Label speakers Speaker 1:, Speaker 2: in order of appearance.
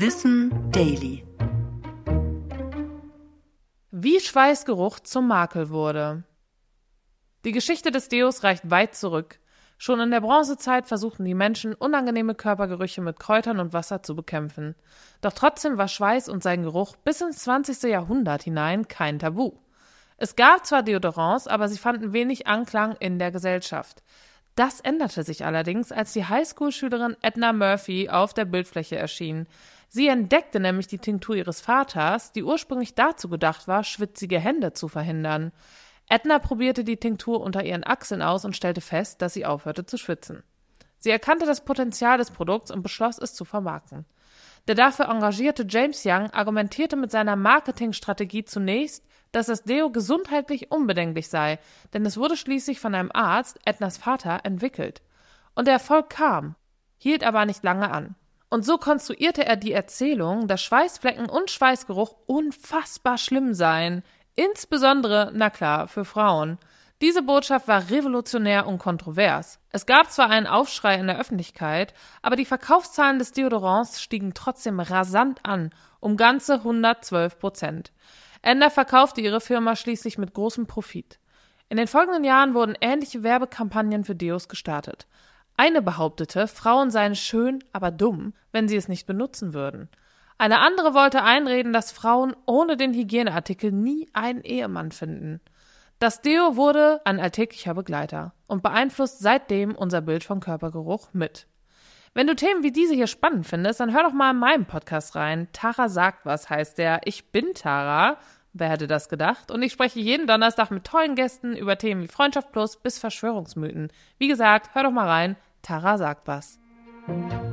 Speaker 1: Wissen Daily.
Speaker 2: Wie Schweißgeruch zum Makel wurde. Die Geschichte des Deos reicht weit zurück. Schon in der Bronzezeit versuchten die Menschen, unangenehme Körpergerüche mit Kräutern und Wasser zu bekämpfen. Doch trotzdem war Schweiß und sein Geruch bis ins 20. Jahrhundert hinein kein Tabu. Es gab zwar Deodorants, aber sie fanden wenig Anklang in der Gesellschaft. Das änderte sich allerdings, als die Highschool-Schülerin Edna Murphy auf der Bildfläche erschien. Sie entdeckte nämlich die Tinktur ihres Vaters, die ursprünglich dazu gedacht war, schwitzige Hände zu verhindern. Edna probierte die Tinktur unter ihren Achseln aus und stellte fest, dass sie aufhörte zu schwitzen. Sie erkannte das Potenzial des Produkts und beschloss, es zu vermarkten. Der dafür engagierte James Young argumentierte mit seiner Marketingstrategie zunächst, dass das Deo gesundheitlich unbedenklich sei, denn es wurde schließlich von einem Arzt, Ednas Vater, entwickelt. Und der Erfolg kam, hielt aber nicht lange an. Und so konstruierte er die Erzählung, dass Schweißflecken und Schweißgeruch unfassbar schlimm seien, insbesondere, na klar, für Frauen. Diese Botschaft war revolutionär und kontrovers. Es gab zwar einen Aufschrei in der Öffentlichkeit, aber die Verkaufszahlen des Deodorants stiegen trotzdem rasant an, um ganze 112 Prozent. Ender verkaufte ihre Firma schließlich mit großem Profit. In den folgenden Jahren wurden ähnliche Werbekampagnen für Deos gestartet. Eine behauptete, Frauen seien schön, aber dumm, wenn sie es nicht benutzen würden. Eine andere wollte einreden, dass Frauen ohne den Hygieneartikel nie einen Ehemann finden. Das Deo wurde ein alltäglicher Begleiter und beeinflusst seitdem unser Bild von Körpergeruch mit. Wenn du Themen wie diese hier spannend findest, dann hör doch mal in meinem Podcast rein. Tara sagt was heißt der. Ich bin Tara. Wer hätte das gedacht? Und ich spreche jeden Donnerstag mit tollen Gästen über Themen wie Freundschaft Plus bis Verschwörungsmythen. Wie gesagt, hör doch mal rein. Tara sagt was. Musik